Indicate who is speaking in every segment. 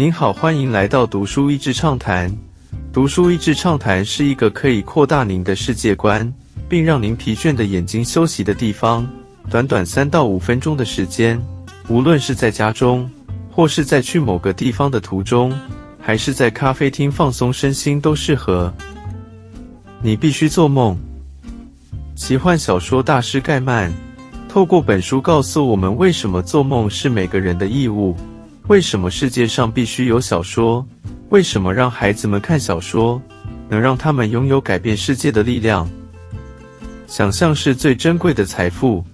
Speaker 1: 您好，欢迎来到读书益智畅谈。读书益智畅谈是一个可以扩大您的世界观，并让您疲倦的眼睛休息的地方。短短三到五分钟的时间，无论是在家中，或是在去某个地方的途中，还是在咖啡厅放松身心，都适合。你必须做梦。奇幻小说大师盖曼透过本书告诉我们，为什么做梦是每个人的义务。为什么世界上必须有小说？为什么让孩子们看小说，能让他们拥有改变世界的力量？想象是最珍贵的财富。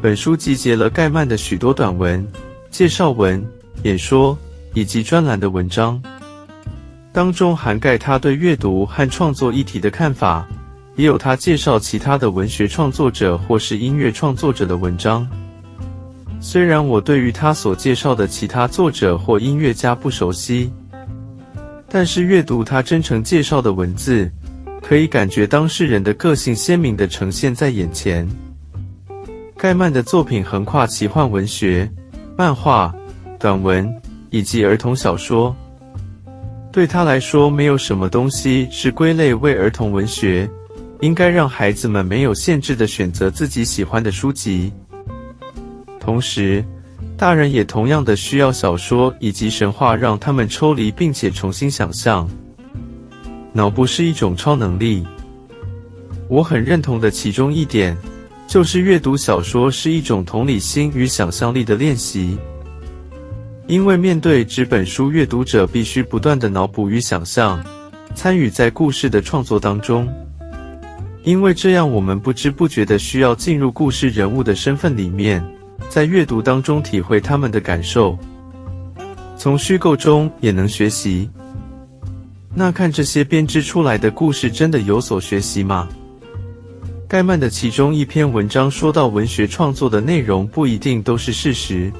Speaker 1: 本书集结了盖曼的许多短文、介绍文、演说以及专栏的文章，当中涵盖他对阅读和创作议题的看法，也有他介绍其他的文学创作者或是音乐创作者的文章。虽然我对于他所介绍的其他作者或音乐家不熟悉，但是阅读他真诚介绍的文字，可以感觉当事人的个性鲜明地呈现在眼前。盖曼的作品横跨奇幻文学、漫画、短文以及儿童小说。对他来说，没有什么东西是归类为儿童文学，应该让孩子们没有限制地选择自己喜欢的书籍。同时，大人也同样的需要小说以及神话，让他们抽离并且重新想象。脑部是一种超能力。我很认同的其中一点，就是阅读小说是一种同理心与想象力的练习。因为面对纸本书，阅读者必须不断的脑补与想象，参与在故事的创作当中。因为这样，我们不知不觉的需要进入故事人物的身份里面。在阅读当中体会他们的感受，从虚构中也能学习。那看这些编织出来的故事，真的有所学习吗？盖曼的其中一篇文章说到，文学创作的内容不一定都是事实，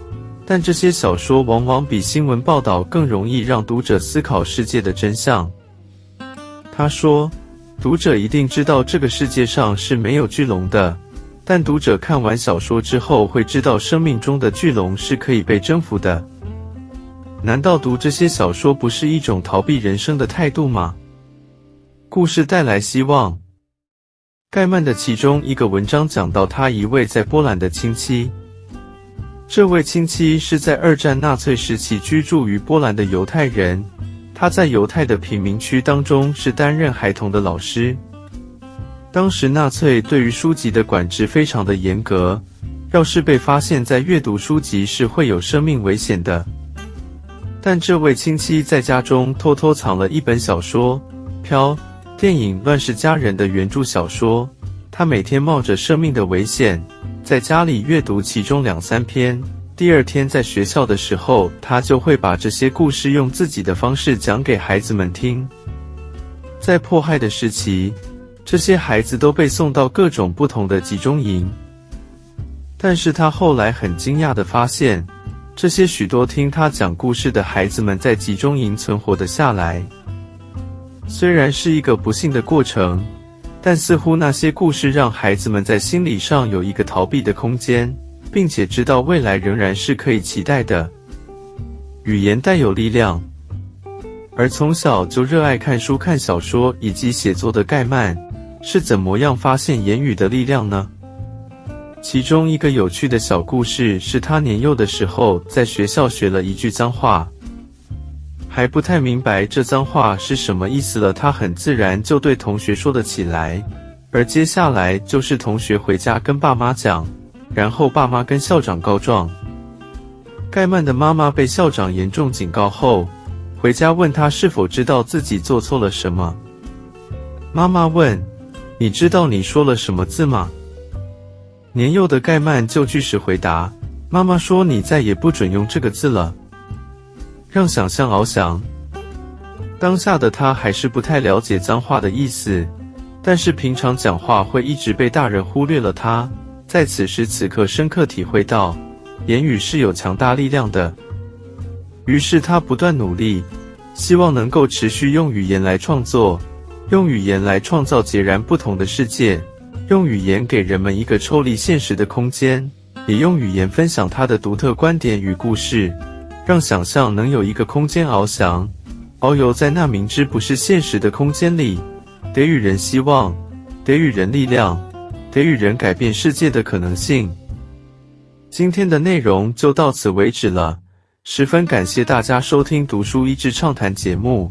Speaker 1: 但这些小说往往比新闻报道更容易让读者思考世界的真相。他说，读者一定知道这个世界上是没有巨龙的。但读者看完小说之后，会知道生命中的巨龙是可以被征服的。难道读这些小说不是一种逃避人生的态度吗？故事带来希望。盖曼的其中一个文章讲到他一位在波兰的亲戚，这位亲戚是在二战纳粹时期居住于波兰的犹太人，他在犹太的贫民区当中是担任孩童的老师。当时纳粹对于书籍的管制非常的严格，要是被发现，在阅读书籍是会有生命危险的。但这位亲戚在家中偷偷藏了一本小说《飘》电影《乱世佳人》的原著小说，他每天冒着生命的危险，在家里阅读其中两三篇。第二天在学校的时候，他就会把这些故事用自己的方式讲给孩子们听。在迫害的时期。这些孩子都被送到各种不同的集中营，但是他后来很惊讶地发现，这些许多听他讲故事的孩子们在集中营存活的下来。虽然是一个不幸的过程，但似乎那些故事让孩子们在心理上有一个逃避的空间，并且知道未来仍然是可以期待的。语言带有力量，而从小就热爱看书、看小说以及写作的盖曼。是怎么样发现言语的力量呢？其中一个有趣的小故事是他年幼的时候在学校学了一句脏话，还不太明白这脏话是什么意思了，他很自然就对同学说了起来，而接下来就是同学回家跟爸妈讲，然后爸妈跟校长告状。盖曼的妈妈被校长严重警告后，回家问他是否知道自己做错了什么。妈妈问。你知道你说了什么字吗？年幼的盖曼就据实回答：“妈妈说你再也不准用这个字了。”让想象翱翔。当下的他还是不太了解脏话的意思，但是平常讲话会一直被大人忽略了。他在此时此刻深刻体会到，言语是有强大力量的。于是他不断努力，希望能够持续用语言来创作。用语言来创造截然不同的世界，用语言给人们一个抽离现实的空间，也用语言分享他的独特观点与故事，让想象能有一个空间翱翔，遨游在那明知不是现实的空间里，给予人希望，给予人力量，给予人改变世界的可能性。今天的内容就到此为止了，十分感谢大家收听读书益智畅谈节目。